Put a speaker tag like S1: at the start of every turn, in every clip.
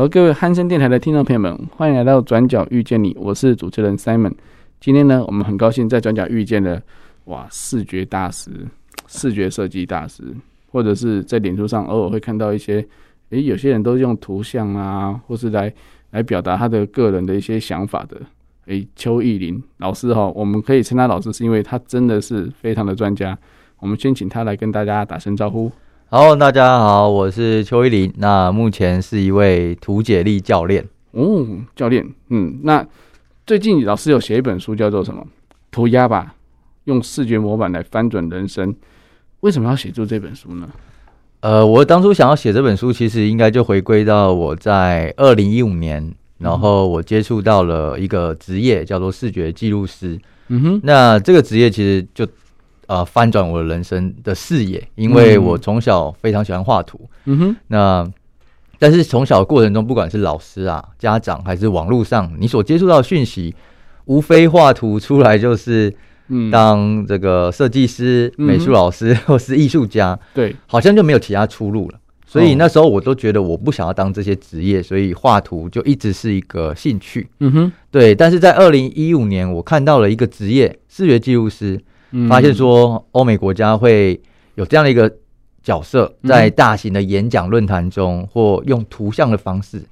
S1: 好各位汉声电台的听众朋友们，欢迎来到《转角遇见你》，我是主持人 Simon。今天呢，我们很高兴在转角遇见了哇，视觉大师、视觉设计大师，或者是在脸书上偶尔会看到一些，诶，有些人都是用图像啊，或是来来表达他的个人的一些想法的。诶，邱奕霖老师哈，我们可以称他老师，是因为他真的是非常的专家。我们先请他来跟大家打声招呼。
S2: 好，大家好，我是邱依林。那目前是一位图解力教练
S1: 哦，教练。嗯，那最近老师有写一本书，叫做什么？涂鸦吧，用视觉模板来翻转人生。为什么要写作这本书呢？
S2: 呃，我当初想要写这本书，其实应该就回归到我在二零一五年，然后我接触到了一个职业，叫做视觉记录师。嗯哼，那这个职业其实就。呃，翻转我的人生的视野，因为我从小非常喜欢画图。嗯哼，那但是从小的过程中，不管是老师啊、家长还是网络上，你所接触到的讯息，无非画图出来就是当这个设计师、美术老师 或是艺术家，对，好像就没有其他出路了。所以那时候我都觉得我不想要当这些职业，所以画图就一直是一个兴趣。嗯哼，对。但是在二零一五年，我看到了一个职业——视觉记录师。发现说，欧美国家会有这样的一个角色，在大型的演讲论坛中，或用图像的方式，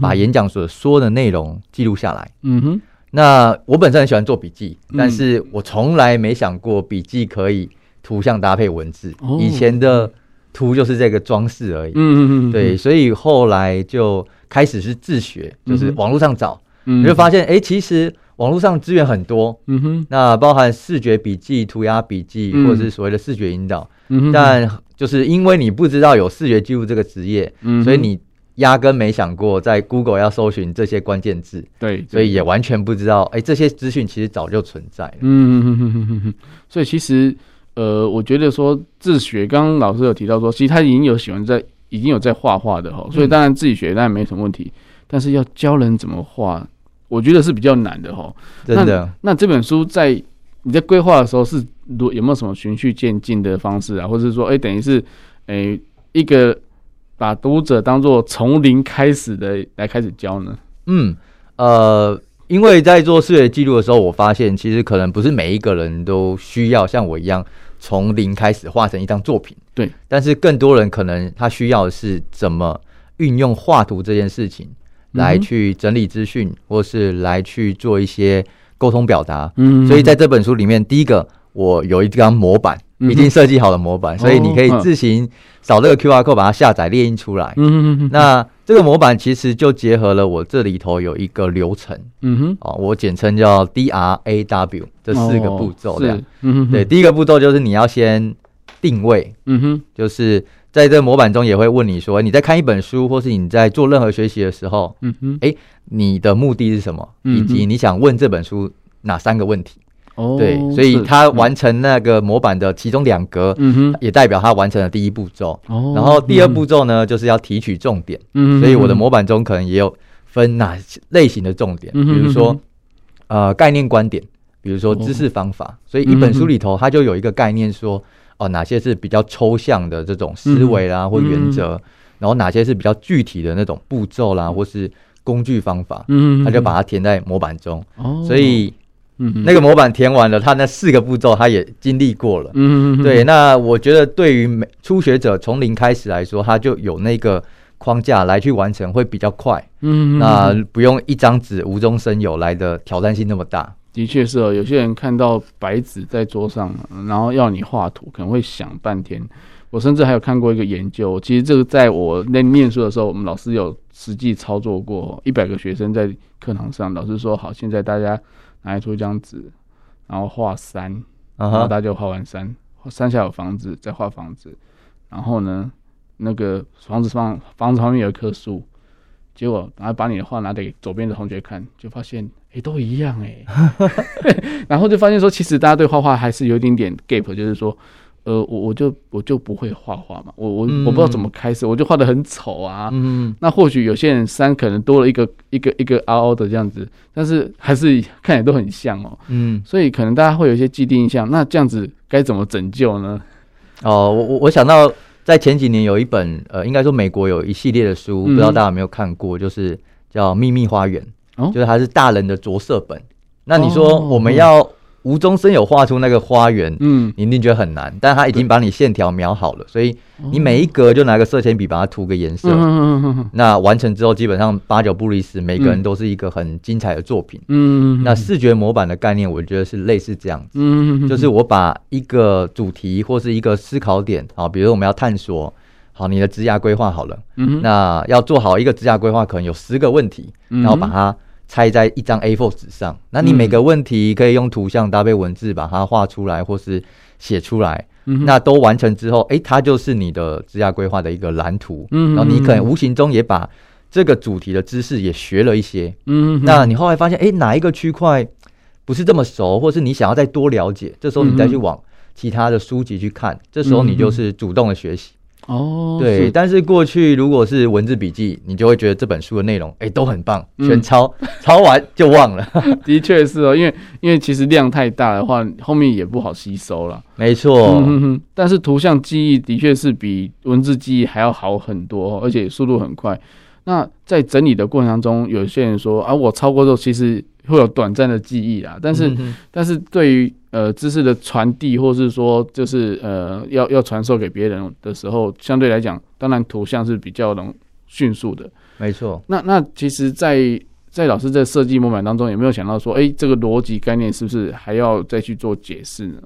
S2: 把演讲所说的内容记录下来。嗯哼。那我本身很喜欢做笔记，但是我从来没想过笔记可以图像搭配文字。以前的图就是这个装饰而已。嗯嗯对，所以后来就开始是自学，就是网络上找，你就发现，哎，其实。网络上资源很多，嗯哼，那包含视觉笔记、涂鸦笔记，或者是所谓的视觉引导，嗯哼，但就是因为你不知道有视觉记录这个职业，嗯，所以你压根没想过在 Google 要搜寻这些关键字，对，所以也完全不知道，哎，这些资讯其实早就存在了，嗯哼哼哼哼。哼，
S1: 所以其实，呃，我觉得说自学，刚刚老师有提到说，其实他已经有喜欢在，已经有在画画的哈，所以当然自己学当然没什么问题，但是要教人怎么画。我觉得是比较难的哈，真的。那，那这本书在你在规划的时候是有没有什么循序渐进的方式啊？或者是说，哎、欸，等于是，哎、欸，一个把读者当做从零开始的来开始教呢？
S2: 嗯，呃，因为在做视觉记录的时候，我发现其实可能不是每一个人都需要像我一样从零开始画成一张作品。对，但是更多人可能他需要的是怎么运用画图这件事情。来去整理资讯，或是来去做一些沟通表达。嗯，所以在这本书里面，第一个我有一张模板，已经设计好了模板，所以你可以自行扫这个 QR code 把它下载列印出来。嗯嗯，那这个模板其实就结合了我这里头有一个流程。嗯哼，哦，我简称叫 DRAW 这四个步骤这样。嗯哼，对，第一个步骤就是你要先定位。嗯哼，就是。在这个模板中也会问你说，你在看一本书，或是你在做任何学习的时候，嗯哼，哎，你的目的是什么？以及你想问这本书哪三个问题？哦，对，所以他完成那个模板的其中两格，嗯哼，也代表他完成了第一步骤。哦，然后第二步骤呢，就是要提取重点。嗯，所以我的模板中可能也有分哪类型的重点，比如说呃概念观点，比如说知识方法。所以一本书里头，它就有一个概念说。哦，哪些是比较抽象的这种思维啦，或原则，嗯，然后哪些是比较具体的那种步骤啦，或是工具方法，嗯，他就把它填在模板中。哦，所以，嗯，那个模板填完了，他那四个步骤他也经历过了。嗯，对。那我觉得对于初学者从零开始来说，他就有那个框架来去完成，会比较快。嗯，那不用一张纸无中生有来的挑战性那么大。
S1: 的确是哦，有些人看到白纸在桌上，然后要你画图，可能会想半天。我甚至还有看过一个研究，其实这个在我那念书的时候，我们老师有实际操作过。一百个学生在课堂上，老师说好，现在大家拿出一张纸，然后画山，然后大家就画完山，山下有房子，再画房子，然后呢，那个房子上房子旁边有一棵树，结果然后把你的画拿给左边的同学看，就发现哎、欸、都一样哎、欸，然后就发现说其实大家对画画还是有一点点 gap，就是说。呃，我我就我就不会画画嘛，我我我不知道怎么开始，嗯、我就画的很丑啊。嗯，那或许有些人山可能多了一个一个一个凹凹的这样子，但是还是看起来都很像哦。嗯，所以可能大家会有一些既定印象，那这样子该怎么拯救呢？
S2: 哦，我我我想到在前几年有一本呃，应该说美国有一系列的书，嗯、不知道大家有没有看过，就是叫《秘密花园》，哦，就是它是大人的着色本。那你说我们要、哦。无中生有画出那个花园，嗯，你一定觉得很难，但他已经把你线条描好了，所以你每一格就拿个色铅笔把它涂个颜色，嗯嗯嗯，那完成之后基本上八九不离十，每个人都是一个很精彩的作品，嗯，那视觉模板的概念，我觉得是类似这样子，嗯，就是我把一个主题或是一个思考点，好，比如我们要探索，好，你的职涯规划好了，嗯，那要做好一个职涯规划，可能有十个问题，然后把它。拆在一张 A4 纸上，那你每个问题可以用图像搭配文字把它画出来，或是写出来。嗯、那都完成之后，哎、欸，它就是你的职业规划的一个蓝图。嗯，然后你可能无形中也把这个主题的知识也学了一些。嗯，那你后来发现，哎、欸，哪一个区块不是这么熟，或是你想要再多了解，这时候你再去往其他的书籍去看，这时候你就是主动的学习。哦，对，是，但是过去如果是文字笔记，你就会觉得这本书的内容，哎、欸，都很棒，全抄，嗯、抄完就忘了。
S1: 的确是哦，因为因为其实量太大的话，后面也不好吸收了。
S2: 没错、
S1: 嗯，但是图像记忆的确是比文字记忆还要好很多，而且速度很快。那在整理的过程当中，有些人说啊，我抄过之后，其实会有短暂的记忆啦，但是、嗯、但是对于呃知识的传递，或是说就是呃要要传授给别人的时候，相对来讲，当然图像是比较能迅速的。
S2: 没错。
S1: 那那其实在，在在老师在设计模板当中，有没有想到说，哎、欸，这个逻辑概念是不是还要再去做解释呢？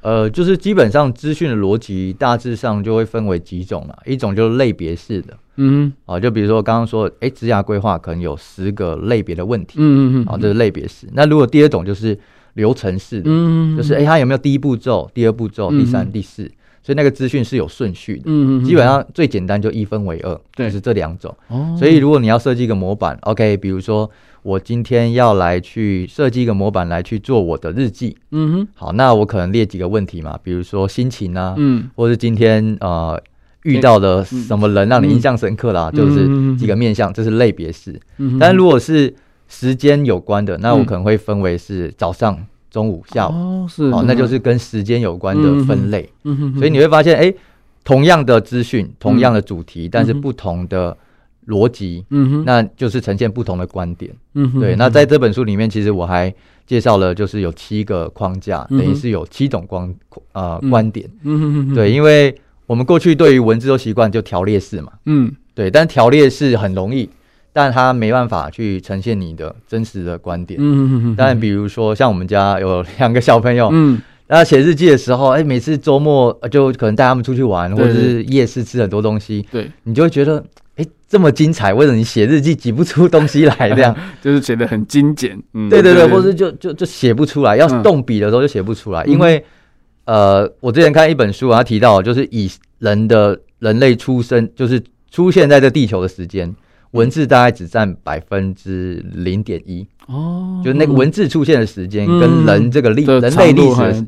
S2: 呃，就是基本上资讯的逻辑大致上就会分为几种了，一种就是类别式的，嗯，啊，就比如说刚刚说，哎，职涯规划可能有十个类别的问题，嗯嗯嗯，啊，这是类别式。那如果第二种就是流程式的，嗯，就是哎，它有没有第一步骤、第二步骤、第三、第四，所以那个资讯是有顺序的，嗯嗯，基本上最简单就一分为二，对，就是这两种。哦，所以如果你要设计一个模板，OK，比如说。我今天要来去设计一个模板来去做我的日记，嗯哼，好，那我可能列几个问题嘛，比如说心情啊，嗯，或是今天呃遇到的什么人让你印象深刻啦，嗯、就是几个面向，这是类别式。嗯，但如果是时间有关的，那我可能会分为是早上、中午、下午，哦，是，哦，那就是跟时间有关的分类。嗯哼，所以你会发现，哎、欸，同样的资讯，同样的主题，但是不同的。逻辑，嗯哼，那就是呈现不同的观点，嗯哼，对。那在这本书里面，其实我还介绍了，就是有七个框架，嗯、等于是有七种光呃、嗯、观点，嗯哼，哼，对。因为我们过去对于文字都习惯就条列式嘛，嗯，对。但条列式很容易，但他没办法去呈现你的真实的观点，嗯哼，哼。但比如说像我们家有两个小朋友，嗯，那写日记的时候，哎、欸，每次周末就可能带他们出去玩，或者是夜市吃很多东西，对，你就会觉得。哎，这么精彩，为什么你写日记挤不出东西来？这样
S1: 就是写的很精简，嗯，
S2: 对对对，或是就就就写不出来，要动笔的时候就写不出来，嗯、因为呃，我之前看一本书，他提到就是以人的人类出生，就是出现在这地球的时间，文字大概只占百分之零点一哦，就那个文字出现的时间跟人这个历、嗯、人类历史，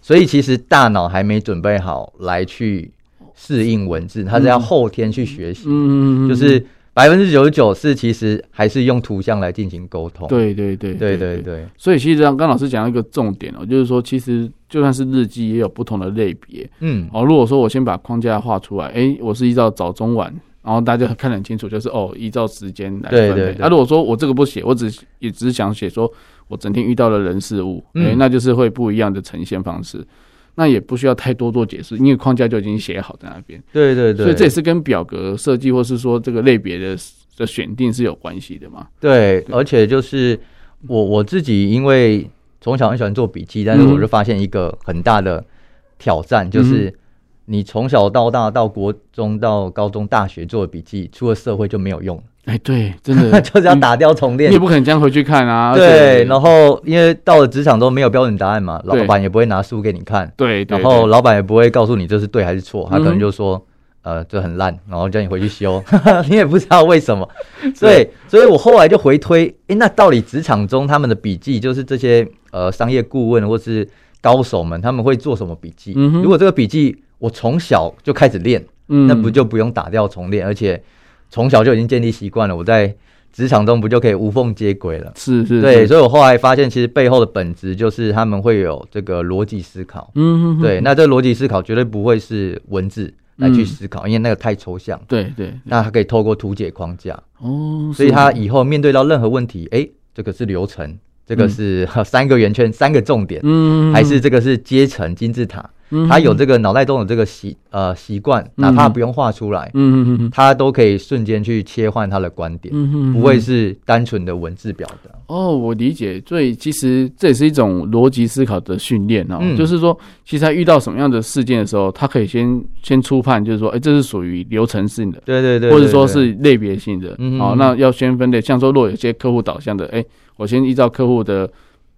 S2: 所以其实大脑还没准备好来去。适应文字，它是要后天去学习，嗯，就是百分之九十九是其实还是用图像来进行沟通。
S1: 对对对
S2: 对对对。
S1: 所以其实刚刚老师讲到一个重点哦，就是说其实就算是日记也有不同的类别，嗯，哦，如果说我先把框架画出来，哎，我是依照早中晚，然后大家看得很清楚，就是哦，依照时间来分类。对对。那如果说我这个不写，我只也只是想写说我整天遇到的人事物，哎，那就是会不一样的呈现方式。那也不需要太多做解释，因为框架就已经写好在那边。
S2: 对对对，
S1: 所以这也是跟表格设计或是说这个类别的的选定是有关系的嘛。
S2: 对，对，而且就是我我自己，因为从小很喜欢做笔记，但是我就发现一个很大的挑战，嗯、就是你从小到大到国中到高中大学做的笔记，出了社会就没有用。
S1: 哎，对，真的
S2: 就是要打掉重练，
S1: 你也不可能这样回去看啊。
S2: 对，然后因为到了职场都没有标准答案嘛，老板也不会拿书给你看。
S1: 对，
S2: 然后老板也不会告诉你这是对还是错，他可能就说，呃，这很烂，然后叫你回去修，你也不知道为什么。对，所以我后来就回推，哎，那到底职场中他们的笔记，就是这些呃商业顾问或是高手们，他们会做什么笔记？如果这个笔记我从小就开始练，那不就不用打掉重练，而且。从小就已经建立习惯了，我在职场中不就可以无缝接轨了？
S1: 是是，
S2: 对，所以我后来发现，其实背后的本质就是他们会有这个逻辑思考。嗯，对，那这个逻辑思考绝对不会是文字来去思考，因为那个太抽象。
S1: 对对，
S2: 那他可以透过图解框架。哦，所以他以后面对到任何问题，哎，这个是流程，这个是三个圆圈，三个重点，嗯，还是这个是阶层金字塔。他有这个脑袋中的这个习呃习惯，哪怕不用画出来，嗯嗯他都可以瞬间去切换他的观点，嗯不会是单纯的文字表达。
S1: 哦，我理解，所以其实这也是一种逻辑思考的训练哦。嗯、就是说，其实他遇到什么样的事件的时候，他可以先先初判，就是说，哎，这是属于流程性的，
S2: 对对对，
S1: 或者说是类别性的。嗯，好，那要先分类，像说，如果有些客户导向的，哎，我先依照客户的，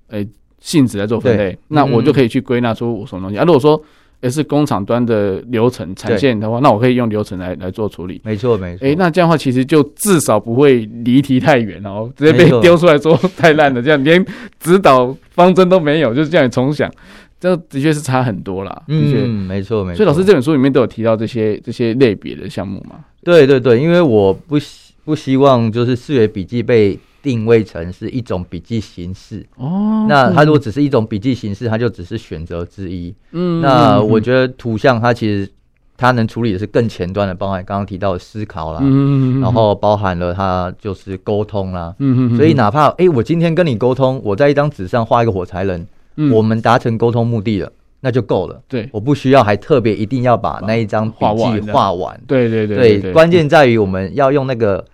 S1: 哎。性质来做分类，那我就可以去归纳出什么东西、嗯、啊？如果说也是工厂端的流程产线的话，那我可以用流程来来做处理。
S2: 没错，没错。
S1: 哎，那这样的话，其实就至少不会离题太远哦，直接被丢出来说太烂了，这样连指导方针都没有，就是这样重想，这的确是差很多啦。
S2: 嗯，确没错，没错。
S1: 所以老师这本书里面都有提到这些这些类别的项目嘛？
S2: 对对对，因为我不希不希望就是视觉笔记被。定位成是一种笔记形式哦，那它如果只是一种笔记形式，它就只是选择之一。嗯，那我觉得图像它其实它能处理的是更前端的，包含刚刚提到的思考啦，嗯，然后包含了它就是沟通啦，嗯，所以哪怕哎，我今天跟你沟通，我在一张纸上画一个火柴人，我们达成沟通目的了，那就够了。对，我不需要还特别一定要把那一张笔记画完。对对对对，关键在于我们要用那个。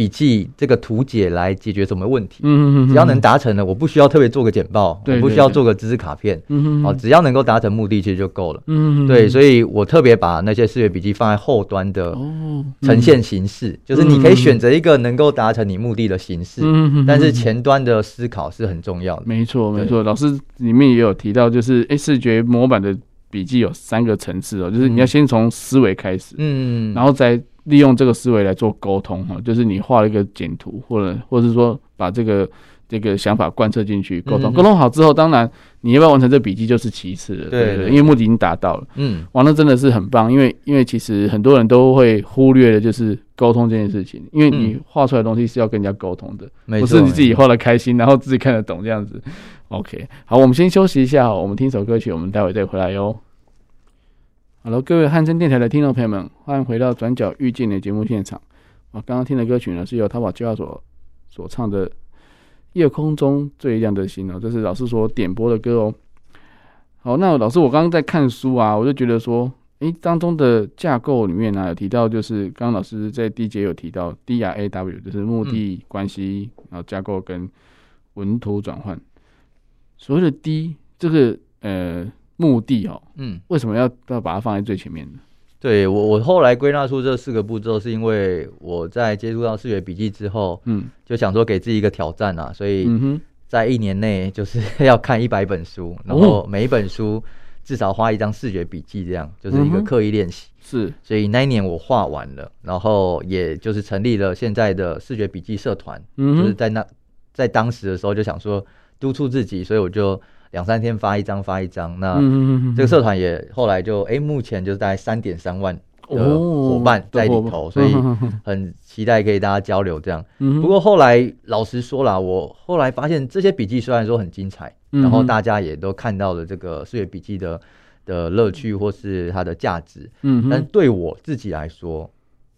S2: 笔记这个图解来解决什么问题？嗯嗯，只要能达成的，我不需要特别做个简报，我不需要做个知识卡片，嗯，好，只要能够达成目的，其实就够了。嗯，对，所以我特别把那些视觉笔记放在后端的呈现形式，就是你可以选择一个能够达成你目的的形式，嗯，但是前端的思考是很重要的。
S1: 没错，没错，老师里面也有提到，就是诶，视觉模板的笔记有三个层次哦，就是你要先从思维开始，嗯，然后再。利用这个思维来做沟通哈，就是你画了一个简图，或者或者是说把这个这个想法贯彻进去沟通，沟通好之后，当然你要不要完成这笔记就是其次了，对对，因为目的已经达到了。嗯，完了真的是很棒，因为因为其实很多人都会忽略的就是沟通这件事情，因为你画出来的东西是要跟人家沟通的，不是你自己画的开心，然后自己看得懂这样子。OK，好，我们先休息一下，我们听首歌曲，我们待会再回来哟。Hello，各位汉声电台的听众朋友们，欢迎回到《转角遇见》的节目现场。我，刚刚听的歌曲呢，是由淘宝计划所所唱的《夜空中最亮的星》哦，这是老师所点播的歌哦。好，那老师，我刚刚在看书啊，我就觉得说，诶，当中的架构里面呢，有提到，就是刚刚老师在第一节有提到 D R A W，就是目的关系，然后架构跟文图转换。所谓的 D，这个呃。目的哦，嗯，为什么要要把它放在最前面呢？
S2: 对我，我后来归纳出这四个步骤，是因为我在接触到视觉笔记之后，嗯，就想说给自己一个挑战啊，所以在一年内就是要看一百本书，然后每一本书至少花一张视觉笔记，这样就是一个刻意练习。是，所以那一年我画完了，然后也就是成立了现在的视觉笔记社团，嗯，就是在那在当时的时候就想说督促自己，所以我就。两三天发一张，发一张。那这个社团也后来就哎、欸，目前就是大概三点三万的伙伴在里头，所以很期待可以大家交流这样。不过后来老实说啦，我后来发现这些笔记虽然说很精彩，然后大家也都看到了这个视觉笔记的的乐趣或是它的价值，嗯但对我自己来说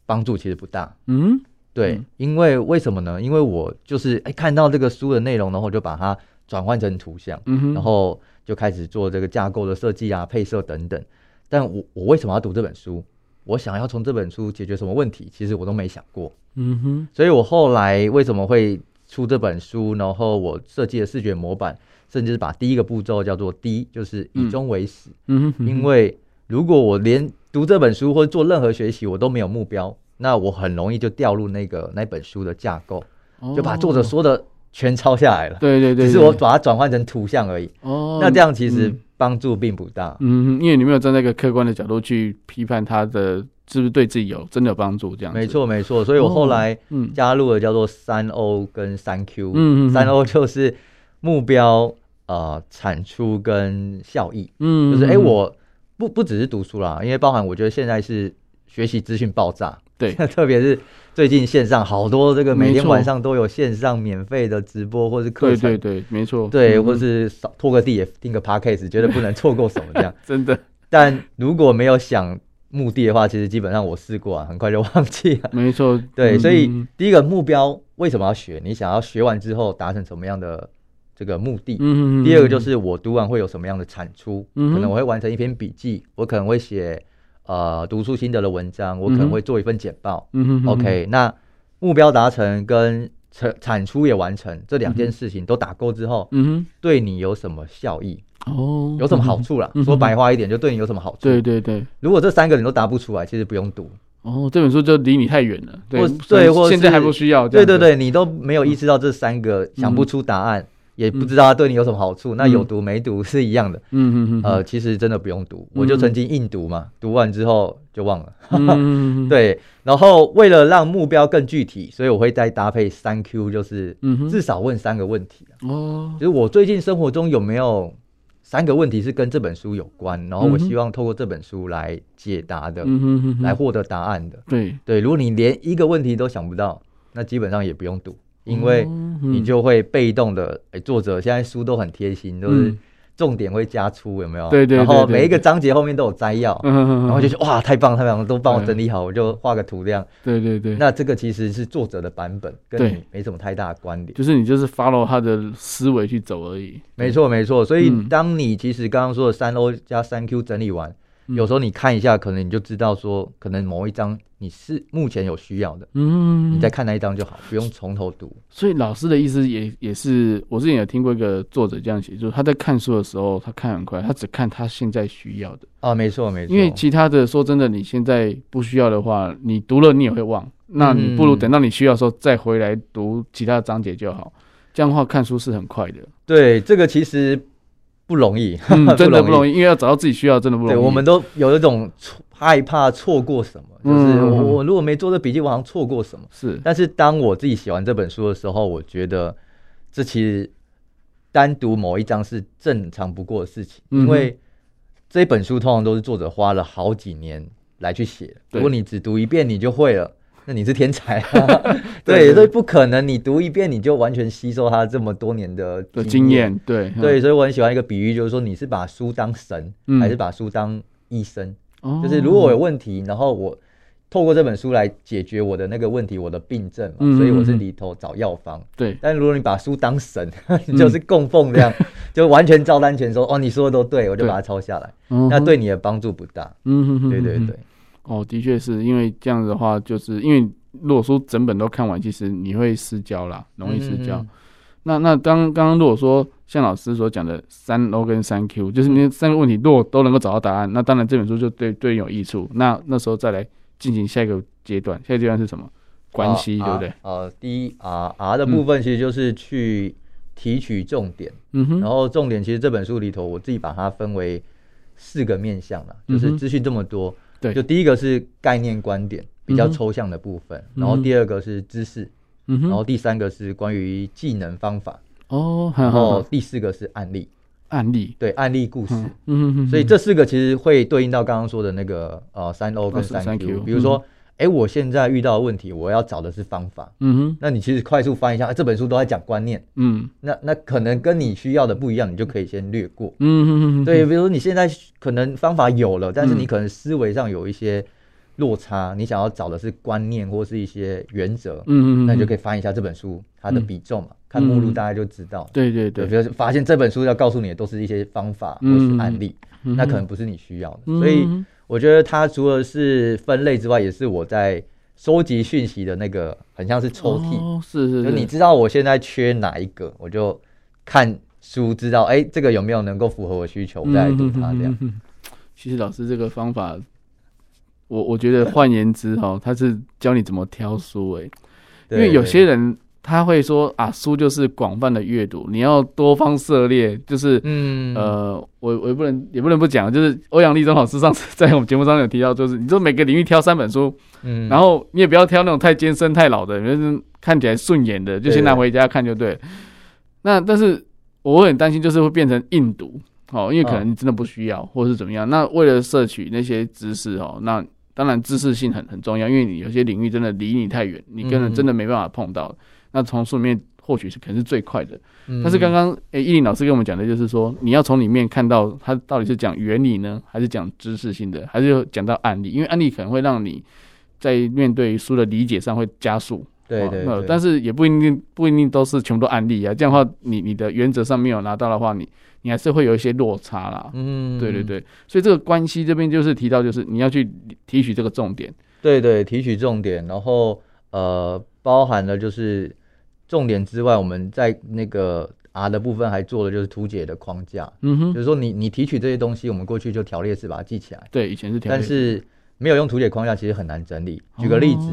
S2: 帮助其实不大。嗯，对，因为为什么呢？因为我就是哎、欸、看到这个书的内容，然后就把它。转换成图像，嗯、然后就开始做这个架构的设计啊、配色等等。但我我为什么要读这本书？我想要从这本书解决什么问题？其实我都没想过。嗯哼。所以我后来为什么会出这本书？然后我设计的视觉模板，甚至是把第一个步骤叫做 D，就是以终为始。嗯哼。因为如果我连读这本书或者做任何学习，我都没有目标，那我很容易就掉入那个那本书的架构，哦、就把作者说的全抄下来了。
S1: 对对对，
S2: 只是我把它转换成图像而已。哦，那这样其实帮助并不大。
S1: 嗯，因为你没有站在一个客观的角度去批判它的是不是对自己有真的有帮助，这样。
S2: 没错没错，所以我后来加入了叫做三 O 跟三 Q。嗯嗯，三 O 就是目标、呃产出跟效益。嗯，就是哎、欸、我。不不只是读书啦，因为包含我觉得现在是学习资讯爆炸，
S1: 对，
S2: 特别是最近线上好多这个每天晚上都有线上免费的直播或是课程，
S1: 对对对，没错，
S2: 对，或是扫拖个地也听个 podcast，觉得不能错过什么这样，
S1: 真的。
S2: 但如果没有想目的的话，其实基本上我试过啊，很快就忘记了。
S1: 没错，
S2: 对，所以第一个目标为什么要学？你想要学完之后达成什么样的？这个目的，嗯，第二个就是我读完会有什么样的产出，嗯，可能我会完成一篇笔记，我可能会写呃读书心得的文章，我可能会做一份简报，嗯，OK，那目标达成跟产产出也完成这两件事情都打勾之后，嗯哼，对你有什么效益？哦，有什么好处啦？说白话一点，就对你有什么好处？对对对，如果这三个你都答不出来，其实不用读。
S1: 哦，这本书就离你太远了，对
S2: 对，或
S1: 现在还不需要，
S2: 对对对，你都没有意识到这三个，想不出答案。也不知道它对你有什么好处，嗯、那有读没读是一样的。嗯嗯嗯。呃，其实真的不用读，嗯、我就曾经硬读嘛，读完之后就忘了。嗯、对，然后为了让目标更具体，所以我会再搭配三 Q，就是至少问三个问题。哦。就是我最近生活中有没有三个问题是跟这本书有关，然后我希望透过这本书来解答的，嗯、来获得答案的。对对，如果你连一个问题都想不到，那基本上也不用读。因为你就会被动的，哎，作者现在书都很贴心，都是重点会加粗，有没有？对对。然后每一个章节后面都有摘要，然后就是哇，太棒太棒，都帮我整理好，我就画个图这样。对对对。那这个其实是作者的版本，跟你没什么太大的关联。
S1: 就是你就是 follow 他的思维去走而已。
S2: 没错没错。所以当你其实刚刚说的三 O 加三 Q 整理完，有时候你看一下，可能你就知道说，可能某一张。你是目前有需要的，嗯，你再看那一章就好，不用从头读。
S1: 所以老师的意思也也是，我之前有听过一个作者这样写，就是他在看书的时候，他看很快，他只看他现在需要的。
S2: 啊，没错没错。
S1: 因为其他的，说真的，你现在不需要的话，你读了你也会忘。那你不如等到你需要的时候再回来读其他的章节就好。这样的话看书是很快的。
S2: 对，这个其实不容易，
S1: 嗯、真的不容易，因为要找到自己需要，真的不容易。
S2: 对，我们都有一种害怕错过什么。就是我，我如果没做这笔记，我好像错过什么。是，但是当我自己写完这本书的时候，我觉得这其实单独某一章是正常不过的事情，因为这本书通常都是作者花了好几年来去写。如果你只读一遍你就会了，那你是天才啊。对，所以不可能你读一遍你就完全吸收他这么多年的经验。对对，所以我很喜欢一个比喻，就是说你是把书当神，还是把书当医生？就是如果我有问题，然后我。透过这本书来解决我的那个问题，我的病症嘛，嗯、所以我是里头找药方。对，但如果你把书当神，你 就是供奉这样，嗯、就完全照单全收。哦，你说的都对，我就把它抄下来。对那对你的帮助不大。嗯哼，对对对。
S1: 哦，的确是因为这样子的话，就是因为如果说整本都看完，其实你会失焦啦，容易失焦。那那刚刚刚如果说像老师所讲的三 O 跟三 Q，就是你三个问题如果都能够找到答案，那当然这本书就对对你有益处。那那时候再来。进行下一个阶段，下一个阶段是什么？关系，对不对？
S2: 呃，第一啊 R 的部分其实就是去提取重点，嗯哼，然后重点其实这本书里头，我自己把它分为四个面向了，就是资讯这么多，对，就第一个是概念观点比较抽象的部分，然后第二个是知识，嗯哼，然后第三个是关于技能方法，哦，然后第四个是案例。
S1: 案例。对
S2: 案例故事，嗯哼，所以这四个其实会对应到刚刚说的那个呃三 O 跟三 Q，比如说，哎，我现在遇到的问题，我要找的是方法，嗯哼，那你其实快速翻一下，这本书都在讲观念，嗯，那那可能跟你需要的不一样，你就可以先略过，嗯哼，对，比如说你现在可能方法有了，但是你可能思维上有一些落差，你想要找的是观念或是一些原则，嗯嗯，那你就可以翻一下这本书它的比重嘛。看目录大家就知道，对对对，比如发现这本书要告诉你的都是一些方法或是案例，那可能不是你需要的，所以我觉得它除了是分类之外，也是我在收集讯息的那个很像是抽屉，是是，就你知道我现在缺哪一个，我就看书知道，哎，这个有没有能够符合我需求，我再来读它这样。
S1: 其实老师这个方法。我我觉得换言之哈，他是教你怎么挑书哎、欸，因为有些人。他会说啊，书就是广泛的阅读，你要多方涉猎，就是，嗯，呃，我我也不能也不能不讲，就是欧阳立中老师上次在我们节目上有提到，就是你说每个领域挑三本书，嗯，然后你也不要挑那种太艰深太老的，就是看起来顺眼的，就先拿回家看就对。对那但是我会很担心，就是会变成硬读，哦，因为可能你真的不需要，哦、或者是怎么样。那为了摄取那些知识哦，那当然知识性很很重要，因为你有些领域真的离你太远，你根本真的没办法碰到。嗯那从书里面获取是可能是最快的，但是刚刚诶，依林老师跟我们讲的就是说，你要从里面看到它到底是讲原理呢，还是讲知识性的，还是讲到案例？因为案例可能会让你在面对书的理解上会加速。对对，对。但是也不一定不一定都是全部都案例啊，这样的话，你你的原则上没有拿到的话，你你还是会有一些落差啦。嗯，对对对。所以这个关系这边就是提到，就是你要去提取这个重点。
S2: 对对，提取重点，然后呃，包含了就是。重点之外，我们在那个 R 的部分还做了就是图解的框架，嗯哼，就是说你你提取这些东西，我们过去就条列式把它记起来，
S1: 对，以前是条列式，
S2: 但是没有用图解框架，其实很难整理。举个例子，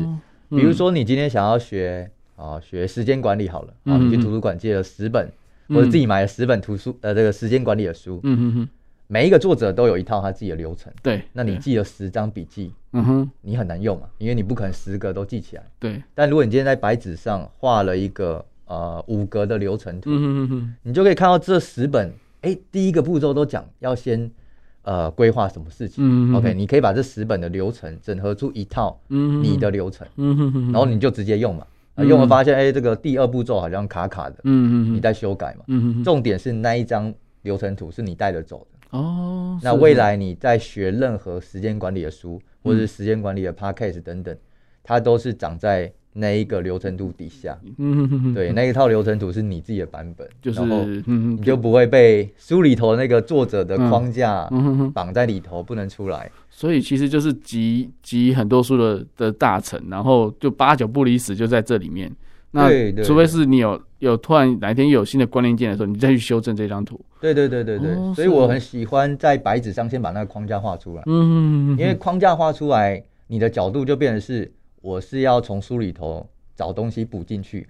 S2: 比如说你今天想要学啊学时间管理好了，啊，你去图书馆借了十本，嗯、或者自己买了十本图书呃这个时间管理的书，嗯哼哼。每一个作者都有一套他自己的流程，
S1: 对。
S2: 那你记了十张笔记，嗯哼，你很难用嘛，因为你不可能十个都记起来，
S1: 对。
S2: 但如果你今天在白纸上画了一个呃五格的流程图，嗯哼哼哼，你就可以看到这十本，哎、欸，第一个步骤都讲要先呃规划什么事情，嗯，OK，你可以把这十本的流程整合出一套你的流程，嗯哼哼，然后你就直接用嘛，嗯、用了发现哎、欸，这个第二步骤好像卡卡的，嗯哼哼，你在修改嘛，嗯哼，重点是那一张流程图是你带着走的。哦，那未来你在学任何时间管理的书，或者是时间管理的 podcast 等等，它都是长在那一个流程图底下。嗯，对，那一套流程图是你自己的版本，就是你就不会被书里头那个作者的框架绑在里头，不能出来。
S1: 所以其实就是集集很多书的的大成，然后就八九不离十就在这里面。那除非是你有有突然哪一天有新的关联键的时候，你再去修正这张图。
S2: 对对对对对，所以我很喜欢在白纸上先把那个框架画出来。嗯，因为框架画出来，你的角度就变成是我是要从书里头找东西补进去，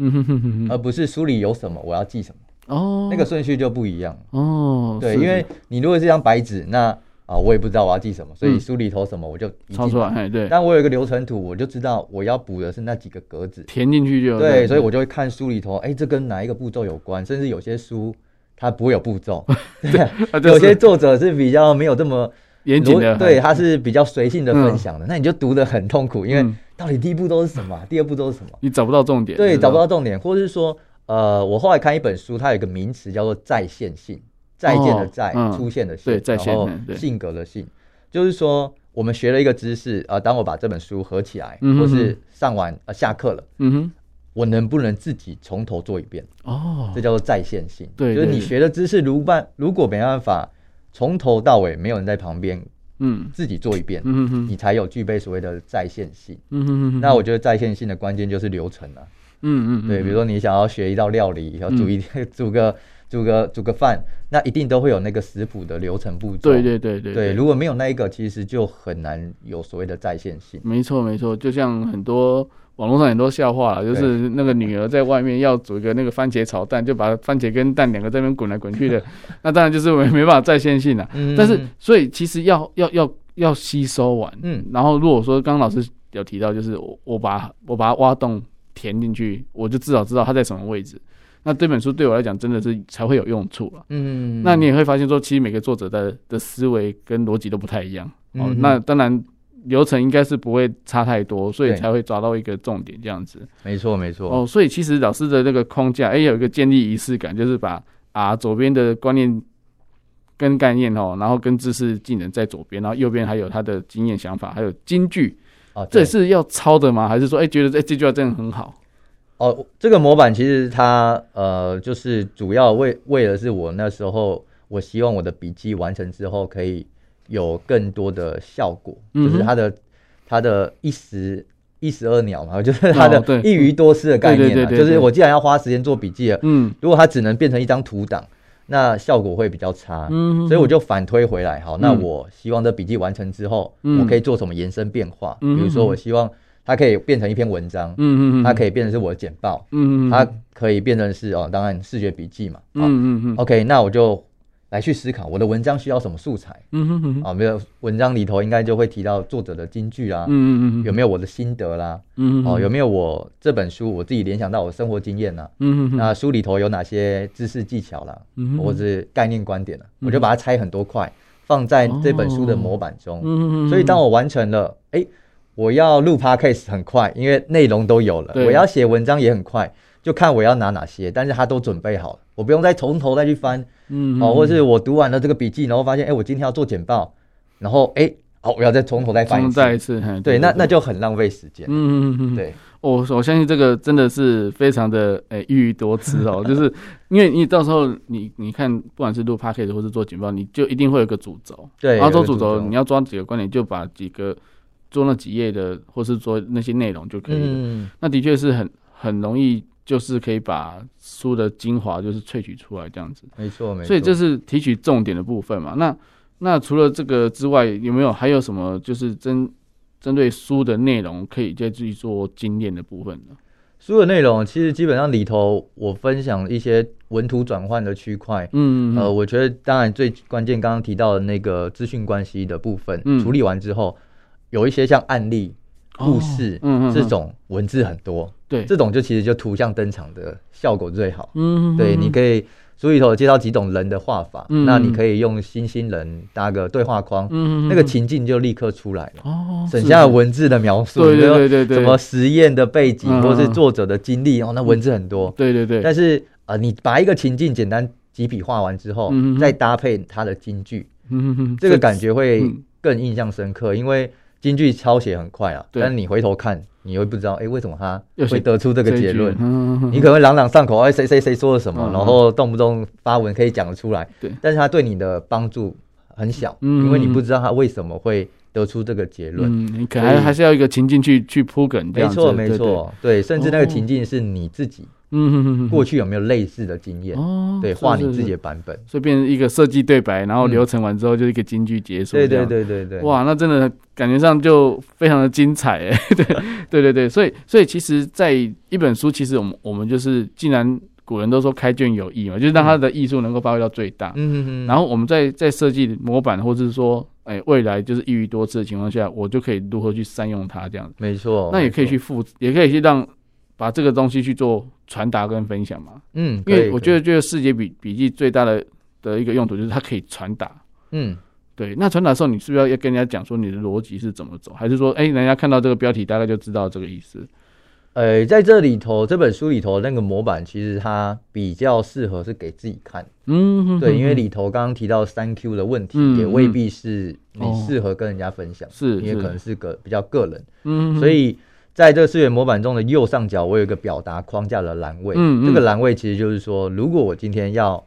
S2: 而不是书里有什么我要记什么。哦，那个顺序就不一样。哦，对，因为你如果是张白纸，那。啊，我也不知道我要记什么，所以书里头什么我就
S1: 抄出来。对，
S2: 但我有一个流程图，我就知道我要补的是那几个格子，
S1: 填进去就
S2: 对。所以我就会看书里头，哎，这跟哪一个步骤有关？甚至有些书它不会有步骤，对，有些作者是比较没有这么严谨的，对，他是比较随性的分享的，那你就读的很痛苦，因为到底第一步都是什么，第二步都是什么，
S1: 你找不到重点，
S2: 对，找不到重点，或者是说，呃，我后来看一本书，它有一个名词叫做在线性，再见的再，出现的现，然后性格的性。就是说，我们学了一个知识啊、呃，当我把这本书合起来，嗯、哼哼或是上完呃下课了，嗯哼，我能不能自己从头做一遍？哦，这叫做在线性。对，就是你学的知识如办，如果没办法从头到尾没有人在旁边，嗯，自己做一遍，嗯哼，你才有具备所谓的在线性。嗯哼哼。那我觉得在线性的关键就是流程啊。嗯嗯。对，比如说你想要学一道料理，要煮一 煮个。煮个煮个饭，那一定都会有那个食谱的流程步骤。
S1: 对对对对，
S2: 对，如果没有那一个，其实就很难有所谓的在线性。
S1: 没错没错，就像很多网络上很多笑话，就是那个女儿在外面要煮一个那个番茄炒蛋，就把番茄跟蛋两个在那边滚来滚去的，那当然就是没没办法在线性了。嗯。但是所以其实要要要要吸收完，嗯，然后如果说刚刚老师有提到，就是我我把我把它挖洞填进去，我就至少知道它在什么位置。那这本书对我来讲真的是才会有用处了。嗯，那你也会发现说，其实每个作者的的思维跟逻辑都不太一样。嗯、哦，那当然流程应该是不会差太多，所以才会抓到一个重点这样子。
S2: 没错，没错。
S1: 哦，所以其实老师的那个框架，哎、欸，有一个建立仪式感，就是把啊左边的观念跟概念哦，然后跟知识技能在左边，然后右边还有他的经验想法，还有金句。啊，这是要抄的吗？还是说，哎、欸，觉得哎这句话真的很好？
S2: 哦，这个模板其实它呃，就是主要为为的是我那时候，我希望我的笔记完成之后可以有更多的效果，嗯、就是它的它的一石一石二鸟嘛，就是它的一鱼多吃的概念嘛，就是我既然要花时间做笔记了，嗯，如果它只能变成一张图档，那效果会比较差。嗯，所以我就反推回来，好，那我希望这笔记完成之后，我可以做什么延伸变化？比如说，我希望它可以变成一篇文章，嗯嗯，它可以变成是我的简报，嗯嗯，它可以变成是哦，当然视觉笔记嘛，嗯嗯嗯，OK，那我就。来去思考我的文章需要什么素材，嗯哼哼，啊，没有文章里头应该就会提到作者的金句啦，嗯嗯嗯有没有我的心得啦，嗯哦，有没有我这本书我自己联想到我生活经验呐，嗯嗯那书里头有哪些知识技巧啦，嗯或者是概念观点了，我就把它拆很多块放在这本书的模板中，嗯所以当我完成了，哎，我要录 podcast 很快，因为内容都有了，我要写文章也很快。就看我要拿哪些，但是他都准备好了，我不用再从头再去翻，嗯，哦，或是我读完了这个笔记，然后发现，哎，我今天要做简报，然后，哎，好，我要再从头再翻一次，
S1: 再一次，
S2: 对，那那就很浪费时间，嗯嗯嗯，对，
S1: 我我相信这个真的是非常的，哎，一鱼多吃哦，就是因为你到时候你你看，不管是录 podcast 或是做简报，你就一定会有个主轴，
S2: 对，
S1: 然后做主轴，你要抓几个观点，就把几个做那几页的，或是做那些内容就可以了，嗯，那的确是很很容易。就是可以把书的精华就是萃取出来这样子，
S2: 没错没错。
S1: 所以这是提取重点的部分嘛。那那除了这个之外，有没有还有什么就是针针对书的内容可以再去做精炼的部分呢？
S2: 书的内容其实基本上里头我分享一些文图转换的区块，嗯，嗯，呃，我觉得当然最关键刚刚提到的那个资讯关系的部分，嗯，处理完之后有一些像案例。故事，嗯，这种文字很多，对，这种就其实就图像登场的效果最好，嗯，对，你可以书里头介绍几种人的画法，那你可以用星星人搭个对话框，嗯，那个情境就立刻出来了，哦，省下文字的描述，对对对对，什么实验的背景或是作者的经历，哦，那文字很多，对对对，但是呃，你把一个情境简单几笔画完之后，再搭配它的金句，嗯，这个感觉会更印象深刻，因为。金句抄写很快啊，但是你回头看，你又不知道，哎，为什么他会得出这个结论？你可能会朗朗上口，哎，谁谁谁说了什么，然后动不动发文可以讲得出来，对，但是他对你的帮助很小，因为你不知道他为什么会得出这个结论。嗯，
S1: 你可能还是要一个情境去去铺梗，
S2: 没错没错，对，甚至那个情境是你自己。嗯哼哼哼，过去有没有类似的经验？哦，对，画你自己的版本，
S1: 所以变成一个设计对白，然后流程完之后就是一个京剧结束。对对对对对，哇，那真的感觉上就非常的精彩 哎。对对对对，所以所以其实，在一本书，其实我们我们就是，既然古人都说开卷有益嘛，就是让他的艺术能够发挥到最大。嗯嗯嗯。然后我们在在设计模板，或者是说，哎，未来就是一鱼多吃的情况下，我就可以如何去善用它这样子。
S2: 没错。
S1: 那也可以去复，也可以去让。把这个东西去做传达跟分享嘛，嗯，因为我觉得这个世界笔笔记最大的的一个用途就是它可以传达，嗯，对。那传达的时候，你是不是要要跟人家讲说你的逻辑是怎么走，还是说，哎，人家看到这个标题大概就知道这个意思？
S2: 呃，在这里头，这本书里头那个模板其实它比较适合是给自己看，嗯，对，因为里头刚刚提到三 Q 的问题，也未必是你适合跟人家分享，是，因为可能是个比较个人，嗯，所以。在这个视觉模板中的右上角，我有一个表达框架的栏位。嗯，嗯，这个栏位其实就是说，如果我今天要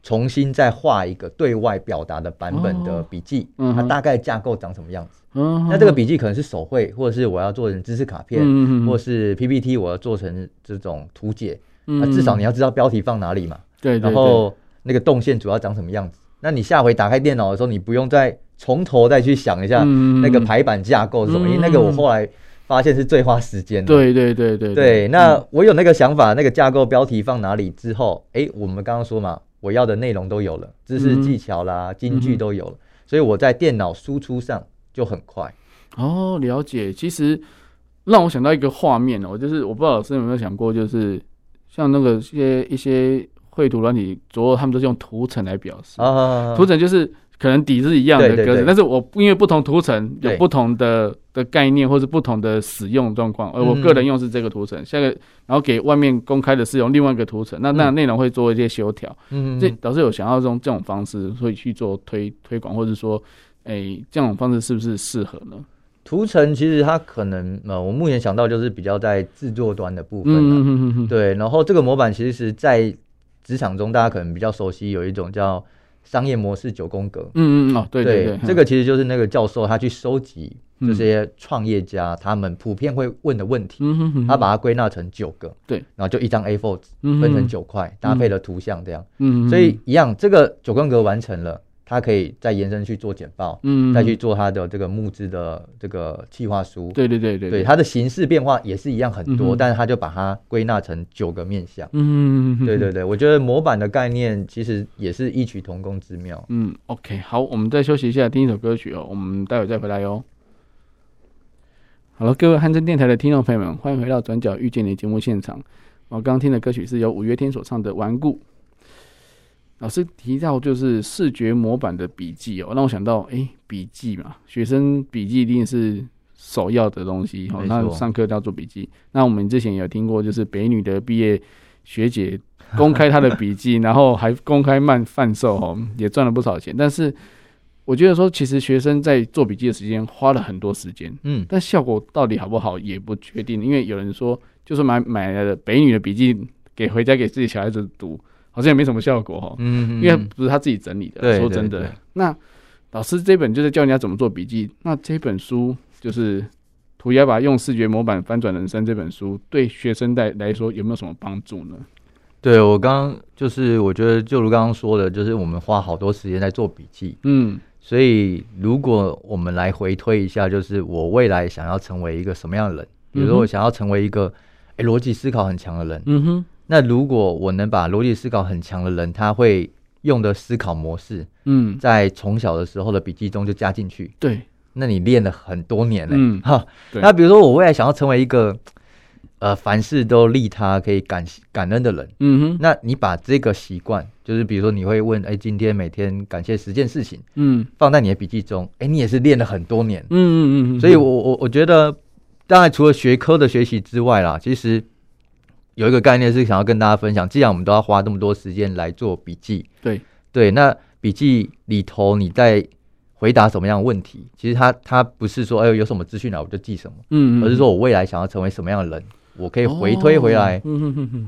S2: 重新再画一个对外表达的版本的笔记，哦、它大概架构长什么样子？嗯，那这个笔记可能是手绘，或者是我要做成知识卡片，嗯、或是 PPT，我要做成这种图解。嗯，那至少你要知道标题放哪里嘛？对，然后那个动线主要长什么样子？那你下回打开电脑的时候，你不用再从头再去想一下那个排版架构是什么，因为那个我后来。发现是最花时间的。对对对对对。那我有那个想法，那个架构标题放哪里之后，哎，我们刚刚说嘛，我要的内容都有了，知识技巧啦、金句都有了，所以我在电脑输出上就很快。
S1: 哦，了解。其实让我想到一个画面哦，就是我不知道老师有没有想过，就是像那个一些一些绘图软体，主要他们都是用图层来表示。啊。图层就是。可能底是一样的格式，对对对，但是我因为不同图层有不同的的概念，或是不同的使用状况，而我个人用是这个图层，下个然后给外面公开的是用另外一个图层，那那内容会做一些修调。嗯，这导师有想要用这种方式，会去做推推广，或者说，哎、欸，这种方式是不是适合呢？
S2: 图层其实它可能呃，我目前想到就是比较在制作端的部分。嗯嗯嗯。对，然后这个模板其实在职场中大家可能比较熟悉，有一种叫。商业模式九宫格，嗯嗯哦，对对对，这个其实就是那个教授他去收集这些创业家他们普遍会问的问题，嗯、他把它归纳成九个，对，然后就一张 A4 纸分成九块，搭配了图像这样，嗯，所以一样，这个九宫格完成了。他可以再延伸去做简报，嗯，再去做他的这个募资的这个计划书，
S1: 对对对对，
S2: 对，它的形式变化也是一样很多，嗯、但是他就把它归纳成九个面向，嗯，对对对，我觉得模板的概念其实也是异曲同工之妙，
S1: 嗯，OK，好，我们再休息一下，听一首歌曲哦，我们待会再回来哟。好了，各位汉声电台的听众朋友们，欢迎回到《转角遇见你》节目现场。我刚刚听的歌曲是由五月天所唱的《顽固》。老师提到就是视觉模板的笔记哦，让我想到，哎、欸，笔记嘛，学生笔记一定是首要的东西哦。那上课都要做笔记。那我们之前也有听过，就是北女的毕业学姐公开她的笔记，然后还公开卖贩售哦，也赚了不少钱。但是我觉得说，其实学生在做笔记的时间花了很多时间，嗯，但效果到底好不好也不确定，因为有人说，就是买买了北女的笔记给回家给自己小孩子读。好像也没什么效果哈，嗯，因为不是他自己整理的。说真的，那老师这本就是教人家怎么做笔记。那这本书就是涂鸦吧，用视觉模板翻转人生这本书，对学生带来说有没有什么帮助呢？
S2: 对我刚刚就是我觉得，就如刚刚说的，就是我们花好多时间在做笔记，嗯，所以如果我们来回推一下，就是我未来想要成为一个什么样的人，比如说我想要成为一个哎逻辑思考很强的人，嗯哼。那如果我能把逻辑思考很强的人，他会用的思考模式，嗯，在从小的时候的笔记中就加进去。对，那你练了很多年了，嗯，哈。那比如说我未来想要成为一个，呃，凡事都利他、可以感感恩的人，嗯哼。那你把这个习惯，就是比如说你会问，哎，今天每天感谢十件事情，嗯，放在你的笔记中，哎，你也是练了很多年，嗯嗯嗯。所以我我我觉得，当然除了学科的学习之外啦，其实。有一个概念是想要跟大家分享，既然我们都要花这么多时间来做笔记，对对，那笔记里头你在回答什么样的问题？其实它它不是说哎呦有什么资讯来我就记什么，嗯，而是说我未来想要成为什么样的人，我可以回推回来，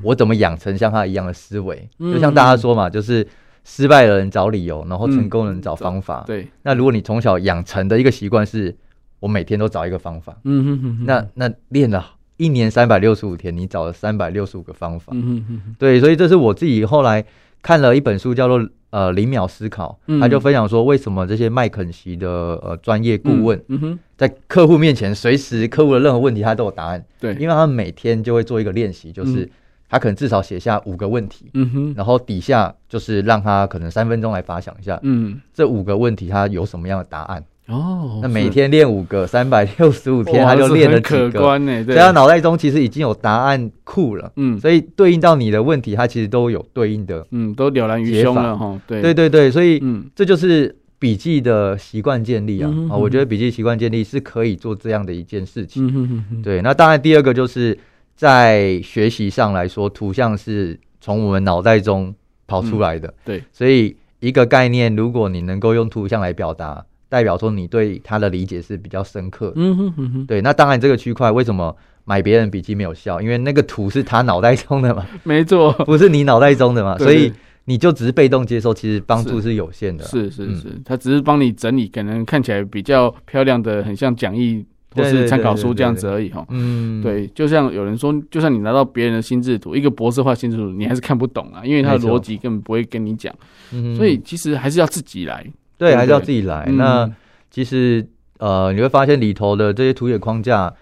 S2: 我怎么养成像他一样的思维？就像大家说嘛，就是失败的人找理由，然后成功的人找方法。对，那如果你从小养成的一个习惯是，我每天都找一个方法，嗯哼哼，那那练了。一年三百六十五天，你找了三百六十五个方法。嗯哼哼。对，所以这是我自己后来看了一本书，叫做《呃零秒思考》，他就分享说，为什么这些麦肯锡的呃专业顾问，嗯哼，在客户面前，随时客户的任何问题，他都有答案。对，因为他每天就会做一个练习，就是他可能至少写下五个问题，嗯哼，然后底下就是让他可能三分钟来发想一下，嗯，这五个问题他有什么样的答案。哦，那每天练五个，三百六十五天，他就练了几个。所以他脑袋中其实已经有答案库了。嗯，所以对应到你的问题，他其实都有对应的。嗯，都了然于胸了哈。对对对对，所以嗯，这就是笔记的习惯建立啊。啊，我觉得笔记习惯建立是可以做这样的一件事情。对，那当然第二个就是在学习上来说，图像是从我们脑袋中跑出来的。对，所以一个概念，如果你能够用图像来表达。代表说你对他的理解是比较深刻的，嗯哼对。那当然，这个区块为什么买别人笔记没有效？因为那个图是他脑袋中的嘛，没错，不是你脑袋中的嘛，所以你就只是被动接受，其实帮助是有限的。是是是，他只是帮你整理，可能看起来比较漂亮的，很像讲义或是参考书这样子而已哈。嗯，对，就像有人说，就算你拿到别人的心智图，一个博士化心智图，你还是看不懂啊，因为他的逻辑根本不会跟你讲。嗯，所以其实还是要自己来。对，还是要自己来。嗯、那其实呃，你会发现里头的这些图解框架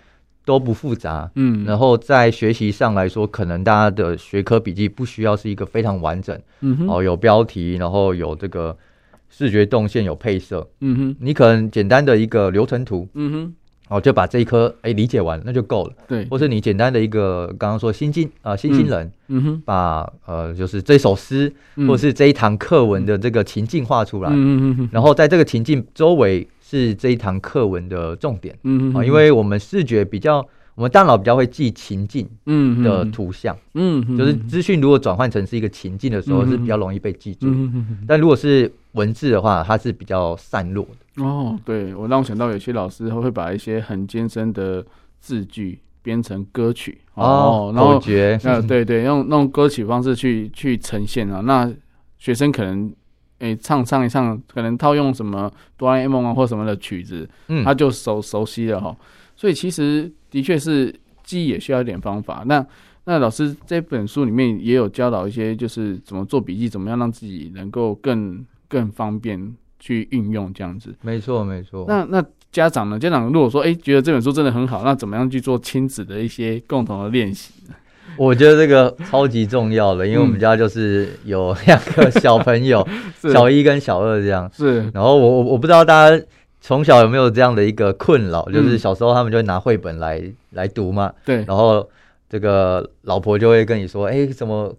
S2: 都不复杂。嗯，然后在学习上来说，可能大家的学科笔记不需要是一个非常完整。嗯哼，哦，有标题，然后有这个视觉动线，有配色。嗯哼，你可能简单的一个流程图。嗯哼。哦，就把这一科哎理解完，那就够了。对，或是你简单的一个刚刚说新进啊新新人，嗯哼，把呃就是这首诗，或是这一堂课文的这个情境画出来，嗯嗯嗯，然后在这个情境周围是这一堂课文的重点，嗯嗯啊，因为我们视觉比较。我们大脑比较会记情境的图像，嗯，嗯，就是资讯如果转换成是一个情境的时候，是比较容易被记住。嗯嗯，但如果是文字的话，它是比较散落的。哦，对，我让我想到有些老师他会把一些很艰深的字句编成歌曲哦，然后觉，啊，对对，用那种歌曲方式去去呈现啊，那学生可能
S1: 欸、唱唱一唱，可能套用什么哆啦 A 梦啊或什么的曲子，嗯，他就熟熟悉了哈。所以其实的确是记忆也需要一点方法。那那老师这本书里面也有教导一些，就是怎么做笔记，怎么样让自己能够更更方便去运用这样子。
S2: 没错，没错。
S1: 那那家长呢？家长如果说哎、欸、觉得这本书真的很好，那怎么样去做亲子的一些共同的练习呢？
S2: 我觉得这个超级重要的，因为我们家就是有两个小朋友，小一跟小二这样。是。然后我我我不知道大家从小有没有这样的一个困扰，就是小时候他们就会拿绘本来来读嘛。对。然后这个老婆就会跟你说：“哎，怎么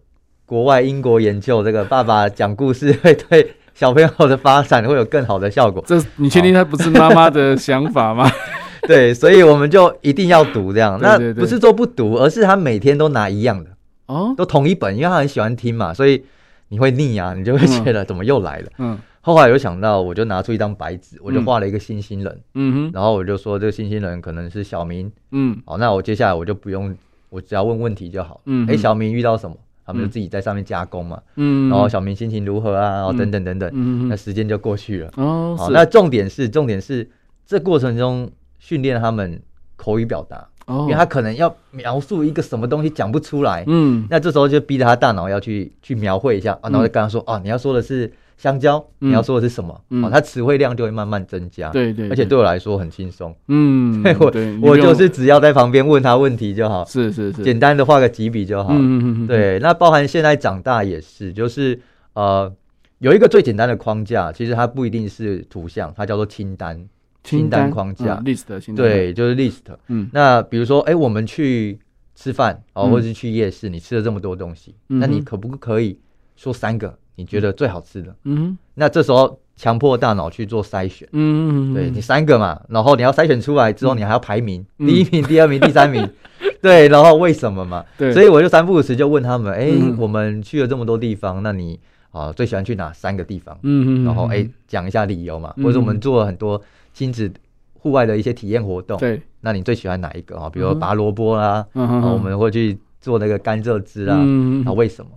S2: 国外英国研究，这个爸爸讲故事会对小朋友的发展会有更好的效果。”这你确定他不是妈妈的想法吗？对，所以我们就一定要读这样。那不是说不读，而是他每天都拿一样的哦，都同一本，因为他很喜欢听嘛，所以你会腻啊，你就会觉得怎么又来了。嗯。后来有想到，我就拿出一张白纸，我就画了一个星星人。嗯哼。然后我就说，这个星星人可能是小明。嗯。好，那我接下来我就不用，我只要问问题就好。嗯。哎，小明遇到什么？他们就自己在上面加工嘛。嗯。然后小明心情如何啊？然后等等等等。嗯。那时间就过去了。哦。好，那重点是，重点是这过程中。训练他们口语表达，哦，因为他可能要描述一个什么东西讲不出来，嗯，那这时候就逼着他大脑要去去描绘一下，啊，然后就跟他说，哦，你要说的是香蕉，你要说的是什么？哦，它词汇量就会慢慢增加，对对，而且对我来说很轻松，嗯，我我就是只要在旁边问他问题就好，是是是，简单的画个几笔就好，嗯嗯对，那包含现在长大也是，就是呃，有一个最简单的框架，其实它不一定是图像，它叫做清单。清单框架，list 清单。对，就是 list。嗯，那比如说，哎，我们去吃饭哦，或者是去夜市，你吃了这么多东西，那你可不可以说三个你觉得最好吃的？嗯，那这时候强迫大脑去做筛选。嗯，对，你三个嘛，然后你要筛选出来之后，你还要排名，第一名、第二名、第三名。对，然后为什么嘛？对，所以我就三不五时就问他们，哎，我们去了这么多地方，那你啊最喜欢去哪三个地方？嗯嗯，然后哎讲一下理由嘛，或者我们做了很多。亲子户外的一些体验活动，对，那你最喜欢哪一个啊？比如拔萝卜啦，然后我们会去做那个甘蔗汁啊，啊，为什么？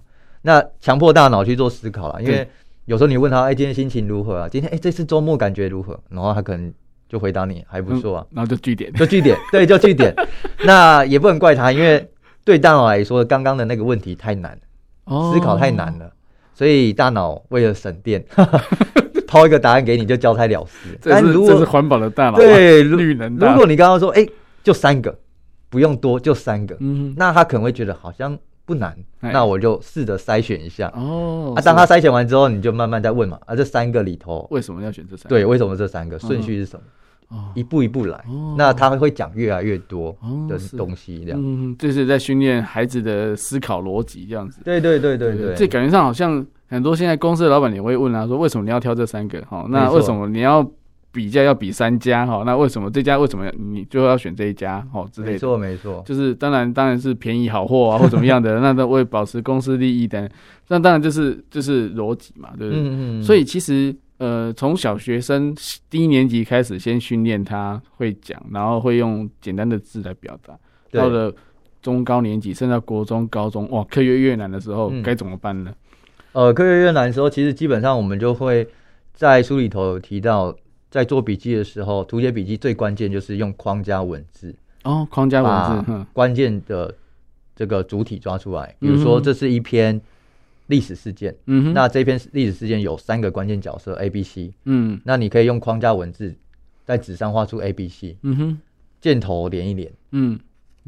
S2: 那强迫大脑去做思考了，因为有时候你问他，哎，今天心情如何啊？今天哎，这次周末感觉如何？然后他可能就回答你还不错啊，
S1: 然后就据点，
S2: 就据点，对，就据点。那也不能怪他，因为对大脑来说，刚刚的那个问题太难，思考太难了，所以大脑为了省电。抛一个答案给你，就交差了事。
S1: 但如果这是环保的大脑，
S2: 对，绿能。如果你刚刚说，哎、欸，就三个，不用多，就三个，嗯，那他可能会觉得好像不难。那我就试着筛选一下。哦，啊，当他筛选完之后，你就慢慢再问嘛。啊，这三个里头，
S1: 为什么要选这三个？
S2: 对，为什么这三个顺序是什么？哦，一步一步来。哦，那他会讲越来越多的东西，这样。
S1: 嗯，这是在训练孩子的思考逻辑，这样子。
S2: 对对对对对，
S1: 这感觉上好像。很多现在公司的老板也会问啊，说为什么你要挑这三个？哈，那为什么你要比较要比三家？哈，那为什么这家为什么你就要选这一家？哈，之类的。没错，没错。就是当然当然是便宜好货啊，或怎么样的，那都为保持公司利益的。那当然就是就是逻辑嘛，对不对？嗯嗯。所以其实呃，从小学生低年级开始，先训练他会讲，然后会用简单的字来表达。到了中高年级，甚至到国中、高中，哇，课业越难的时候，该怎么办呢？
S2: 呃，课业越难的时候，其实基本上我们就会在书里头有提到，在做笔记的时候，图解笔记最关键就是用框架文字
S1: 哦，框架文字，
S2: 关键的这个主体抓出来。比如说，这是一篇历史事件，嗯哼，那这篇历史事件有三个关键角色 A、B、C，嗯，那你可以用框架文字在纸上画出 A、B、C，嗯哼，箭头连一连，嗯。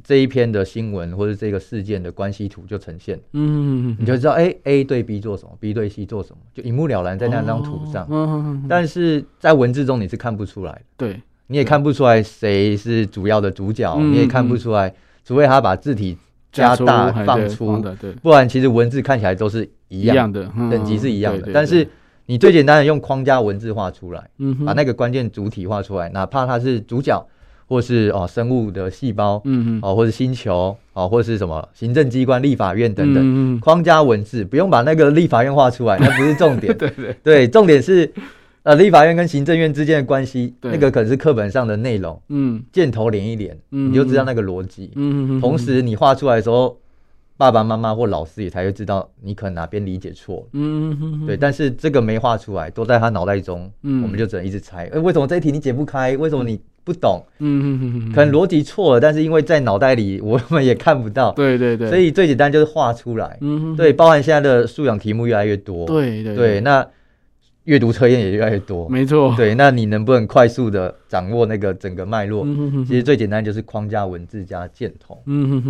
S2: 这一篇的新闻或者这个事件的关系图就呈现，嗯，你就知道，哎，A 对 B 做什么，B 对 C 做什么，就一目了然在那张图上。嗯，但是在文字中你是看不出来的，对，你也看不出来谁是主要的主角，你也看不出来，除非他把字体加大放粗，对，不然其实文字看起来都是一样的，等级是一样的。但是你最简单的用框架文字画出来，嗯，把那个关键主体画出来，哪怕他是主角。或是哦，生物的细胞，嗯嗯，哦，或者星球，哦，或是什么行政机关、立法院等等，框架文字不用把那个立法院画出来，那不是重点。对对对，重点是呃，立法院跟行政院之间的关系，那个可是课本上的内容。嗯，箭头连一连，嗯，你就知道那个逻辑。嗯嗯，同时你画出来的时候，爸爸妈妈或老师也才会知道你可能哪边理解错。嗯哼哼，对。但是这个没画出来，都在他脑袋中，嗯，我们就只能一直猜。哎，为什么这一题你解不开？为什么你不懂？可能逻辑错了，但是因为在脑袋里我们也看不到。对对对。所以最简单就是画出来。对，包含现在的素养题目越来越多。对对对。那阅读测验也越来越多。没错。对，那你能不能快速的掌握那个整个脉络？其实最简单就是框架文字加箭头。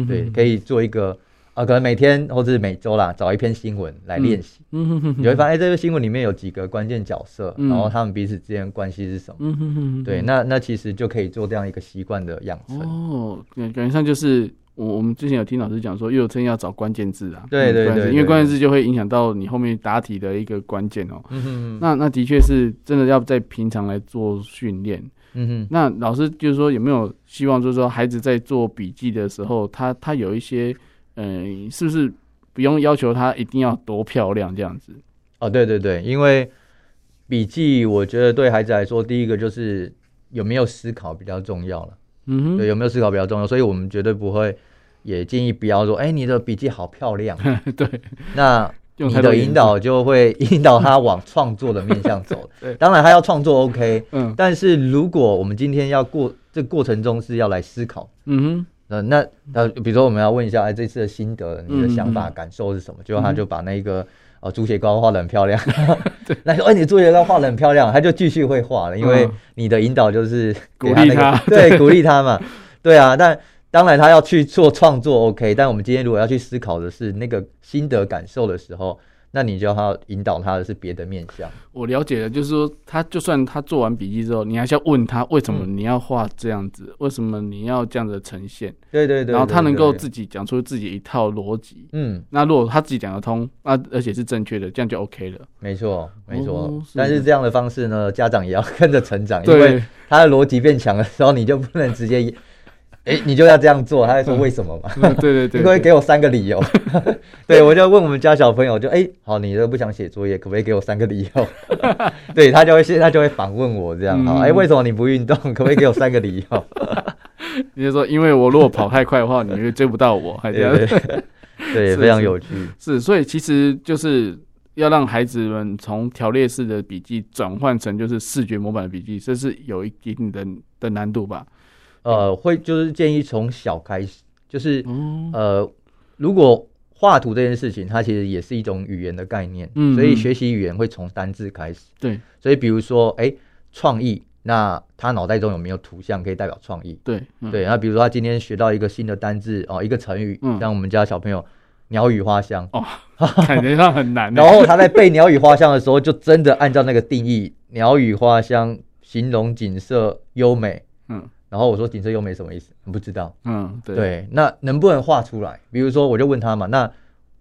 S2: 对，可以做一个。啊，可能每天或者是每周啦，找一篇新闻来练习。嗯你会发现，哎，这个新闻里面有几个关键角色，然后他们彼此之间关系是什么？嗯哼哼，对，那那其实就可以做这样一个习惯的养成。哦，感觉上就是我我们之前有听老师讲说，阅读测验要找关键字啊。对对对，因为关键字就会影响到你后面答题的一个关键哦。嗯哼，那那的确是真的要在平常来做训练。嗯哼，那老师就是说有没有希望，就是说孩子在做笔记的时候，他他有一些。嗯，是不是不用要求他一定要多漂亮这样子？哦，对对对，因为笔记，我觉得对孩子来说，第一个就是有没有思考比较重要了。嗯哼，对，有没有思考比较重要，所以我们绝对不会也建议不要说，哎、欸，你的笔记好漂亮。对，那 你的引导就会引导他往创作的面向走。对，当然他要创作 OK，嗯，但是如果我们今天要过这个过程中是要来思考，嗯哼。呃，那那比如说我们要问一下，哎，这次的心得，你的想法、感受是什么？结果他就把那个呃猪血糕画的很漂亮，对，那说，哎，你猪血糕画的很漂亮，他就继续会画了，因为你的引导就是鼓励他，对，鼓励他嘛，对啊。但当然他要去做创作，OK。但我们今天如果要去思考的是那个心得感受的时候。那你就要引导他的是别的面向。我了解了，就是说，他就算他做完笔记之后，你还是要问他为什么你要画这样子，嗯、为什么你要这样的呈现？对对对。然后他能够自己讲出自己一套逻辑。嗯。那如果他自己讲得通，那，而且是正确的，这样就 OK 了。没错，没错。哦、是但是这样的方式呢，家长也要跟着成长，因为他的逻辑变强的时候，你就不能直接。哎、欸，你就要这样做，他会说为什么嘛？嗯、对对对，你会给我三个理由。对，我就问我们家小朋友，就哎、欸，好，你都不想写作业，可不可以给我三个理由？对他就会现在就会反问我这样，好，哎、欸，为什么你不运动？可不可以给我三个理由？你就说，因为我如果跑太快的话，你会追不到我，还这样。对，非常有趣。是，所以其实就是要让孩子们从条列式的笔记转换成就是视觉模板的笔记，这是有一定的的难度吧。呃，会就是建议从小开始，就是、嗯、呃，如果画图这件事情，它其实也是一种语言的概念，嗯，所以学习语言会从单字开始，对，所以比如说，哎，创意，那他脑袋中有没有图像可以代表创意？对，嗯、对，那比如说他今天学到一个新的单字哦，一个成语，嗯，像我们家小朋友鸟语花香。哦，感觉上很难，然后他在背鸟语花香的时候，就真的按照那个定义，鸟语花香形容景色优美，嗯。然后我说景色优美什么意思？不知道。嗯，对，对。那能不能画出来？比如说，我就问他嘛。那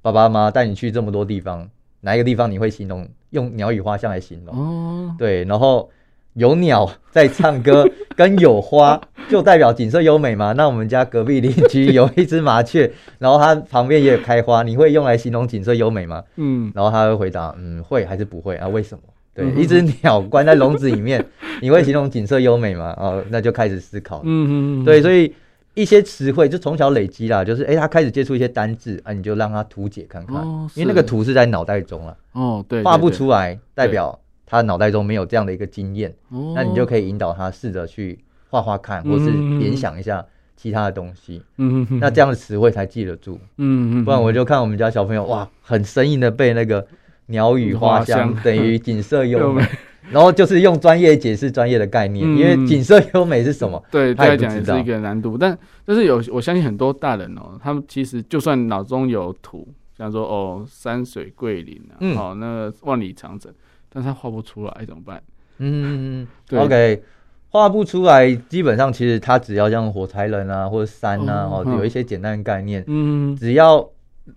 S2: 爸爸妈妈带你去这么多地方，哪一个地方你会形容用鸟语花香来形容？哦，对。然后有鸟在唱歌，跟有花就代表景色优美嘛？那我们家隔壁邻居有一只麻雀，然后它旁边也有开花，你会用来形容景色优美吗？嗯。然后他会回答，嗯，会还是不会啊？为什么？对，一只鸟关在笼子里面，你会形容景色优美吗？哦，那就开始思考。嗯嗯嗯对，所以一些词汇就从小累积啦，就是哎，他开始接触一些单字啊，你就让他图解看看，因为那个图是在脑袋中了。哦，对，画不出来，代表他脑袋中没有这样的一个经验。哦，那你就可以引导他试着去画画看，或是联想一下其他的东西。嗯嗯那这样的词汇才记得住。嗯嗯。不然我就看我们家小朋友哇，很生硬的背那个。鸟语花香等于景色 优美，然后就是用专业解释专业的概念，因为景色优美是什么？对，他来讲也是一个难度。但但是有，我相信很多大人哦，他们其实就算脑中有图，像说哦山水桂林啊，哦那个万里长城，但他画不出来怎么办？嗯，OK，画不出来，基本上其实他只要像火柴人啊或者山啊，哦有一些简单的概念，嗯，只要。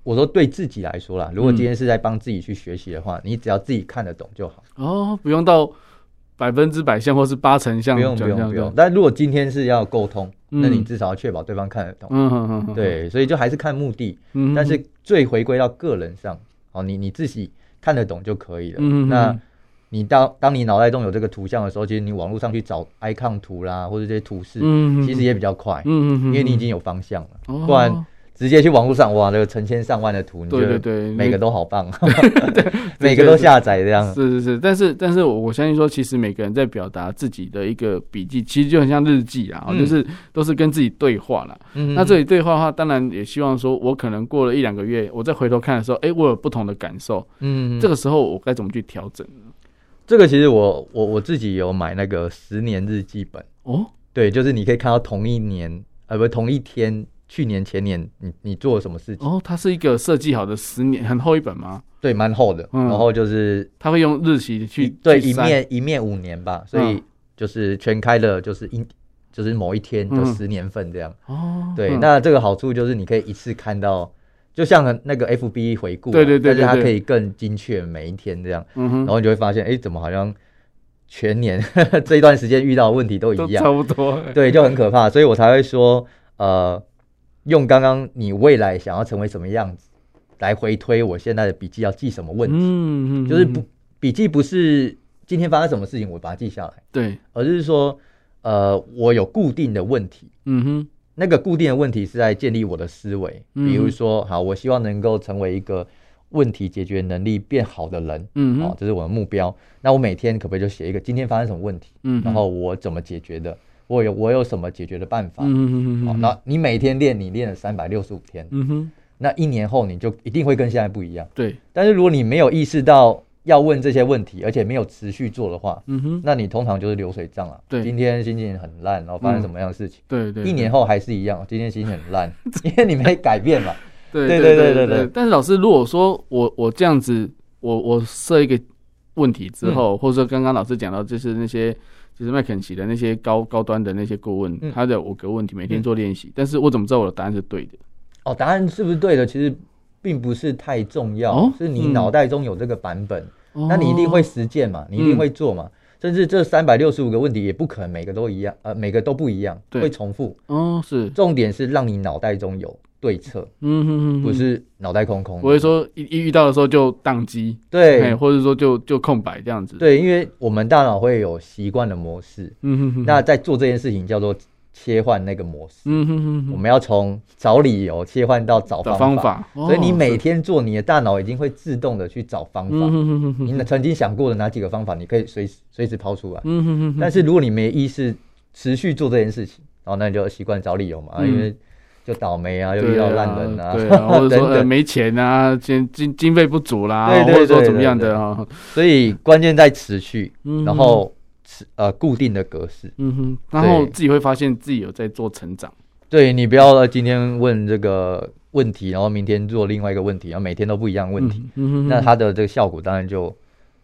S2: 我说对自己来说啦，如果今天是在帮自己去学习的话，嗯、你只要自己看得懂就好。哦，不用到百分之百像或是八成像，不用不用不用。但如果今天是要沟通，嗯、那你至少要确保对方看得懂。嗯嗯嗯。对，所以就还是看目的。嗯。但是最回归到个人上，哦，你你自己看得懂就可以了。嗯。那你当当你脑袋中有这个图像的时候，其实你网络上去找 icon 图啦，或者这些图示，嗯，其实也比较快。嗯嗯嗯。因为你已经有方向了，不然。直接去网络上，哇，那个成千上万的图，
S1: 对对对，
S2: 每个都好棒，
S1: 对，
S2: 每个都下载这样。
S1: 是是是，但是但是我我相信说，其实每个人在表达自己的一个笔记，其实就很像日记啊，就是都是跟自己对话了。嗯，那这里对话的话，当然也希望说，我可能过了一两个月，我再回头看的时候，哎，我有不同的感受。嗯，这个时候我该怎么去调整呢？
S2: 这个其实我我我自己有买那个十年日记本哦，对，就是你可以看到同一年，呃，不，同一天。去年前年你，你你做了什么事情？
S1: 哦，它是一个设计好的十年很厚一本吗？
S2: 对，蛮厚的。嗯、然后就是
S1: 他会用日期去
S2: 对一面一面五年吧，所以就是全开了，就是一就是某一天就十年份这样。哦、嗯，对，嗯、那这个好处就是你可以一次看到，就像那个 FB 回
S1: 顾，对对对，对，对，
S2: 但是它可以更精确每一天这样。嗯哼，然后你就会发现，哎，怎么好像全年 这一段时间遇到的问题都一样，
S1: 差不多。
S2: 对，就很可怕，所以我才会说，呃。用刚刚你未来想要成为什么样子来回推，我现在的笔记要记什么问题？嗯嗯，就是不笔记不是今天发生什么事情我把它记下来，
S1: 对，
S2: 而是说呃我有固定的问题，嗯哼，那个固定的问题是在建立我的思维，比如说好，我希望能够成为一个问题解决能力变好的人，嗯，好，这是我的目标。那我每天可不可以就写一个今天发生什么问题？嗯，然后我怎么解决的？我有我有什么解决的办法？嗯哼好，那你每天练，你练了三百六十五天，嗯哼，那一年后你就一定会跟现在不一样。
S1: 对，
S2: 但是如果你没有意识到要问这些问题，而且没有持续做的话，嗯哼，那你通常就是流水账了。
S1: 对，
S2: 今天心情很烂，然后发生什么样的事情？
S1: 对对，
S2: 一年后还是一样，今天心情很烂，因为你没改变嘛。
S1: 对对对对对。但是老师，如果说我我这样子，我我设一个问题之后，或者说刚刚老师讲到就是那些。就是麦肯锡的那些高高端的那些顾问，嗯、他的五个问题每天做练习，嗯、但是我怎么知道我的答案是对的？
S2: 哦，答案是不是对的？其实并不是太重要，哦、是你脑袋中有这个版本，嗯、那你一定会实践嘛，你一定会做嘛。嗯、甚至这三百六十五个问题也不可能每个都一样，呃，每个都不一样，对会重复。哦，是，重点是让你脑袋中有。对策，嗯哼哼，不是脑袋空空，
S1: 不会说一一遇到的时候就宕机，
S2: 对，
S1: 或者说就就空白这样子，
S2: 对，因为我们大脑会有习惯的模式，嗯哼哼，那在做这件事情叫做切换那个模式，嗯哼哼，我们要从找理由切换到找方法，所以你每天做，你的大脑已经会自动的去找方法，嗯哼哼，你曾经想过的哪几个方法，你可以随时随时抛出来，嗯哼哼，但是如果你没意识持续做这件事情，然后那你就习惯找理由嘛，因为。就倒霉啊，又遇到烂人啊，
S1: 对啊，或者说 没钱啊，经经经费不足啦，或者说怎么样的啊，
S2: 所以关键在持续，然后持呃固定的格式，
S1: 嗯哼，然后自己会发现自己有在做成长。
S2: 对，你不要今天问这个问题，然后明天做另外一个问题，然后每天都不一样问题，那它的这个效果当然就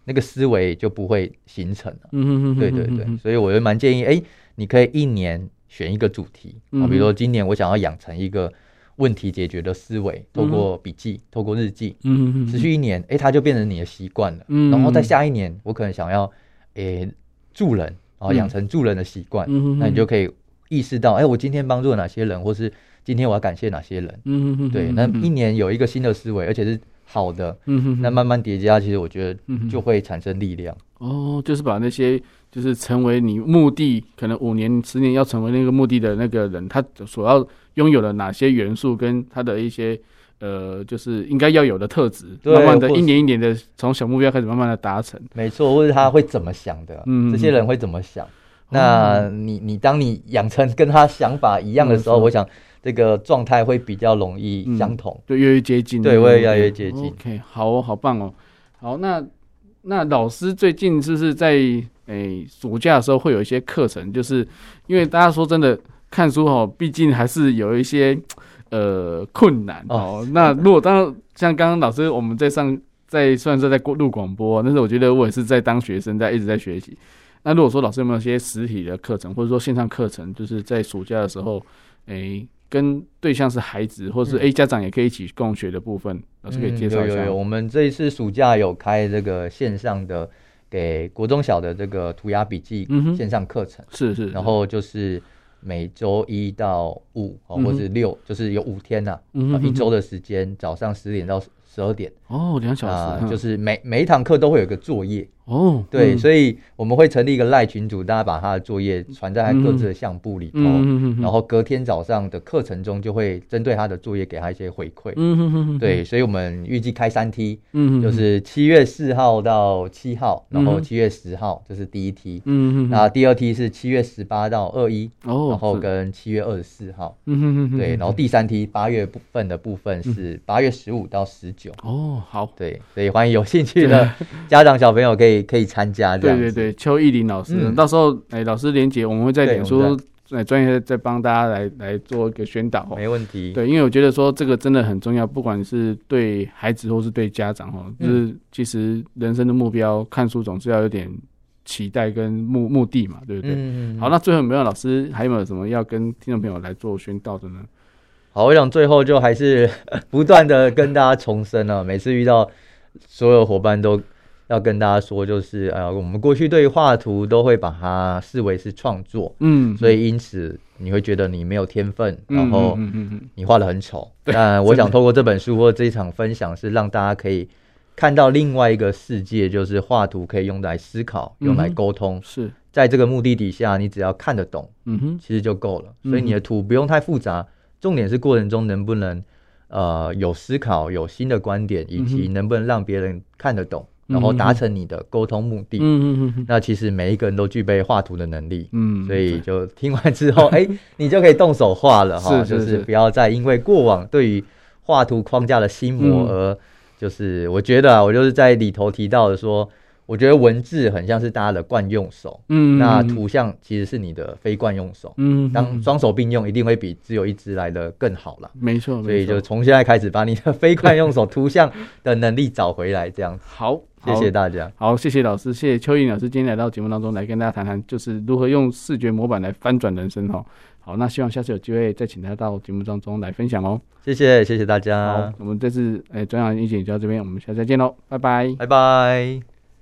S2: 那个思维就不会形成了。嗯哼，对对对，所以我就蛮建议，哎，你可以一年。选一个主题。啊，比如说今年我想要养成一个问题解决的思维，透过笔记，透过日记，嗯，持续一年，哎，它就变成你的习惯了。嗯，然后在下一年，我可能想要，诶，助人，然后养成助人的习惯，嗯，那你就可以意识到，哎，我今天帮助了哪些人，或是今天我要感谢哪些人，嗯，对，那一年有一个新的思维，而且是好的，嗯哼，那慢慢叠加，其实我觉得就会产生力量。
S1: 哦，就是把那些。就是成为你目的，可能五年、十年要成为那个目的的那个人，他所要拥有的哪些元素，跟他的一些呃，就是应该要有的特质，慢慢的一年一年的从小目标开始，慢慢的达成。
S2: 没错，或者他会怎么想的？嗯，这些人会怎么想？嗯、那你你当你养成跟他想法一样的时候，嗯、我想这个状态会比较容易相同，
S1: 对、嗯，越接近，
S2: 对，会越来越接近。
S1: OK，好哦，好棒哦，好，那那老师最近是不是在？诶、欸，暑假的时候会有一些课程，就是因为大家说真的，看书哦，毕竟还是有一些呃困难哦。哦那 如果当像刚刚老师我们在上在虽然说在录广播，但是我觉得我也是在当学生，在一直在学习。那如果说老师有没有一些实体的课程，或者说线上课程，就是在暑假的时候，诶、欸，跟对象是孩子，或者是诶、嗯欸、家长也可以一起共学的部分，老师可以介绍一下。
S2: 有有有，我们这一次暑假有开这个线上的。给国中小的这个涂鸦笔记线上课程，
S1: 是是，
S2: 然后就是每周一到五或是六，就是有五天呐，一周的时间，早上十点到十二点。
S1: 哦，两小时，
S2: 呃，就是每每一堂课都会有一个作业。
S1: 哦，
S2: 对，嗯、所以我们会成立一个赖群组，大家把他的作业传在他各自的相簿里头，嗯、然后隔天早上的课程中就会针对他的作业给他一些回馈。嗯、对，所以我们预计开三梯，嗯、就是七月四号到七号，然后七月十号这是第一梯，嗯、那第二梯是七月十八到二一，哦，然后跟七月二十四号，嗯、对，然后第三梯八月部分的部分是八月十五到十九。
S1: 哦，好，
S2: 对，所以欢迎有兴趣的家长小朋友可以。可以参加，
S1: 对对对，邱义林老师，嗯、到时候哎，老师连结我们会在脸书哎专业再帮大家来来做一个宣导，
S2: 没问题。
S1: 对，因为我觉得说这个真的很重要，不管是对孩子或是对家长哈，就是其实人生的目标，看书总是要有点期待跟目目的嘛，对不对？嗯、好，那最后有没有老师还有没有什么要跟听众朋友来做宣导的呢？
S2: 好，我想最后就还是 不断的跟大家重申啊，每次遇到所有伙伴都。要跟大家说，就是呃，我们过去对画图都会把它视为是创作，嗯，所以因此你会觉得你没有天分，嗯、然后你画的很丑。嗯、但我想透过这本书或这一场分享，是让大家可以看到另外一个世界，就是画图可以用来思考，嗯、用来沟通。是在这个目的底下，你只要看得懂，嗯哼，其实就够了。所以你的图不用太复杂，重点是过程中能不能呃有思考、有新的观点，以及能不能让别人看得懂。然后达成你的沟通目的。嗯嗯，那其实每一个人都具备画图的能力。嗯，所以就听完之后，哎，你就可以动手画了哈。是，就是不要再因为过往对于画图框架的心魔而，就是我觉得啊，我就是在里头提到的说。我觉得文字很像是大家的惯用手，嗯，那图像其实是你的非惯用手，嗯，当双手并用，一定会比只有一只来的更好了，
S1: 没错，
S2: 所以就从现在开始把你的非惯用手图像的能力找回来，这样子。
S1: 好，
S2: 谢谢大家，
S1: 好，谢谢老师，谢谢邱奕霖老师今天来到节目当中来跟大家谈谈，就是如何用视觉模板来翻转人生哈。好，那希望下次有机会再请他到节目当中来分享哦。
S2: 谢谢，谢谢大家。
S1: 好，我们这次诶，转角遇见你就到这边，我们下次再见喽，拜拜，
S2: 拜拜。